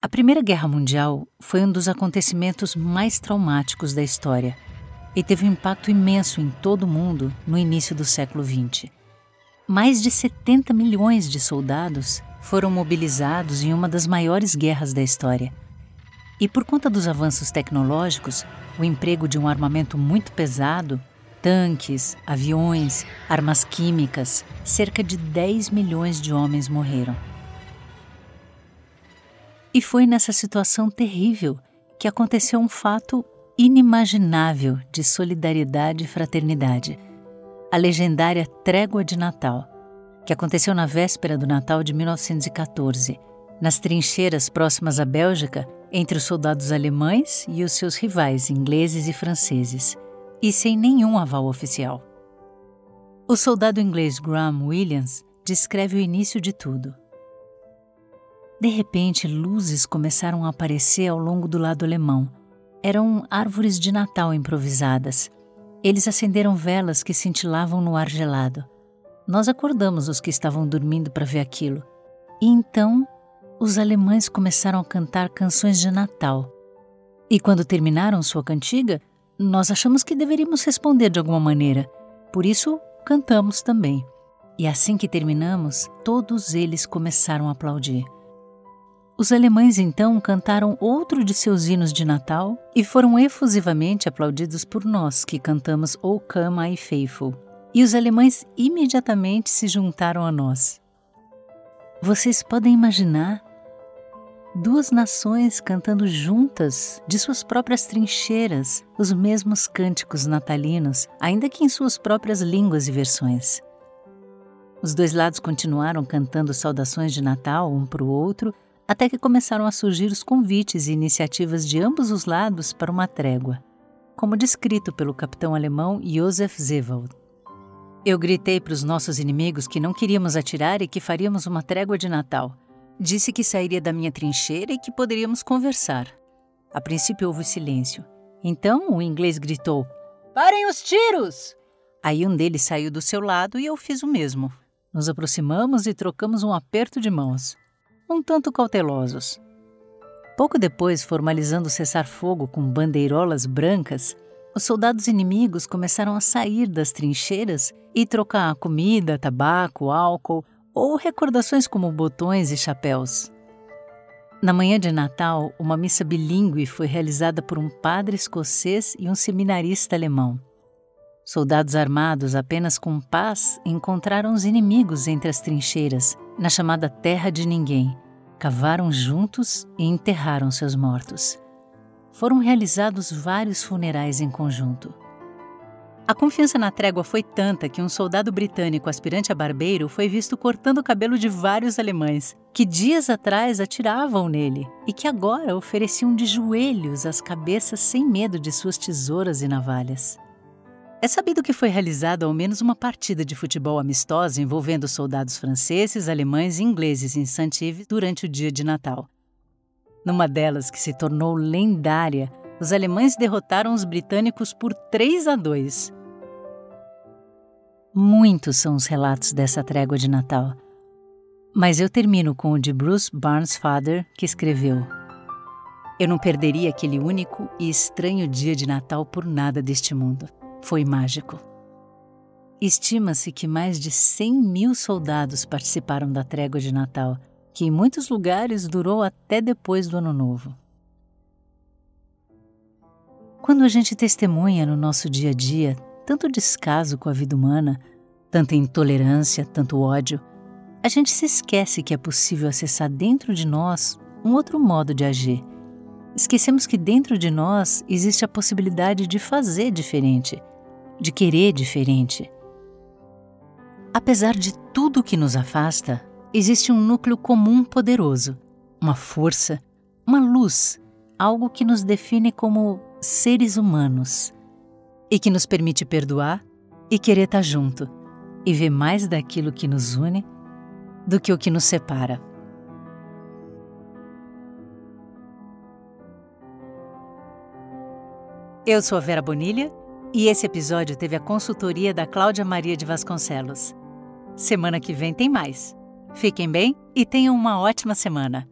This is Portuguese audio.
A Primeira Guerra Mundial foi um dos acontecimentos mais traumáticos da história e teve um impacto imenso em todo o mundo no início do século XX. Mais de 70 milhões de soldados foram mobilizados em uma das maiores guerras da história. E por conta dos avanços tecnológicos, o emprego de um armamento muito pesado tanques, aviões, armas químicas, cerca de 10 milhões de homens morreram. E foi nessa situação terrível que aconteceu um fato inimaginável de solidariedade e fraternidade: a legendária Trégua de Natal, que aconteceu na véspera do Natal de 1914, nas trincheiras próximas à Bélgica, entre os soldados alemães e os seus rivais ingleses e franceses, e sem nenhum aval oficial. O soldado inglês Graham Williams descreve o início de tudo. De repente, luzes começaram a aparecer ao longo do lado alemão. Eram árvores de Natal improvisadas. Eles acenderam velas que cintilavam no ar gelado. Nós acordamos os que estavam dormindo para ver aquilo. E então, os alemães começaram a cantar canções de Natal. E quando terminaram sua cantiga, nós achamos que deveríamos responder de alguma maneira. Por isso, cantamos também. E assim que terminamos, todos eles começaram a aplaudir. Os alemães então cantaram outro de seus hinos de Natal e foram efusivamente aplaudidos por nós que cantamos O Come I Faithful. E os alemães imediatamente se juntaram a nós. Vocês podem imaginar duas nações cantando juntas, de suas próprias trincheiras, os mesmos cânticos natalinos, ainda que em suas próprias línguas e versões. Os dois lados continuaram cantando saudações de Natal um para o outro até que começaram a surgir os convites e iniciativas de ambos os lados para uma trégua, como descrito pelo capitão alemão Josef Zewald. Eu gritei para os nossos inimigos que não queríamos atirar e que faríamos uma trégua de Natal. Disse que sairia da minha trincheira e que poderíamos conversar. A princípio houve silêncio. Então o inglês gritou: Parem os tiros! Aí um deles saiu do seu lado e eu fiz o mesmo. Nos aproximamos e trocamos um aperto de mãos um tanto cautelosos. Pouco depois, formalizando o cessar-fogo com bandeirolas brancas, os soldados inimigos começaram a sair das trincheiras e trocar comida, tabaco, álcool ou recordações como botões e chapéus. Na manhã de Natal, uma missa bilíngue foi realizada por um padre escocês e um seminarista alemão. Soldados armados apenas com paz encontraram os inimigos entre as trincheiras, na chamada Terra de Ninguém. Cavaram juntos e enterraram seus mortos. Foram realizados vários funerais em conjunto. A confiança na trégua foi tanta que um soldado britânico aspirante a barbeiro foi visto cortando o cabelo de vários alemães, que dias atrás atiravam nele e que agora ofereciam de joelhos as cabeças sem medo de suas tesouras e navalhas. É sabido que foi realizada ao menos uma partida de futebol amistosa envolvendo soldados franceses, alemães e ingleses em Saint-Yves durante o dia de Natal. Numa delas, que se tornou lendária, os alemães derrotaram os britânicos por 3 a 2. Muitos são os relatos dessa trégua de Natal. Mas eu termino com o de Bruce Barnes Father, que escreveu: Eu não perderia aquele único e estranho dia de Natal por nada deste mundo foi mágico. Estima-se que mais de 100 mil soldados participaram da trégua de Natal, que em muitos lugares durou até depois do Ano Novo. Quando a gente testemunha no nosso dia a dia tanto descaso com a vida humana, tanta intolerância, tanto ódio, a gente se esquece que é possível acessar dentro de nós um outro modo de agir. Esquecemos que dentro de nós existe a possibilidade de fazer diferente, de querer diferente. Apesar de tudo que nos afasta, existe um núcleo comum poderoso, uma força, uma luz, algo que nos define como seres humanos e que nos permite perdoar e querer estar junto e ver mais daquilo que nos une do que o que nos separa. Eu sou a Vera Bonilha e esse episódio teve a consultoria da Cláudia Maria de Vasconcelos. Semana que vem tem mais. Fiquem bem e tenham uma ótima semana.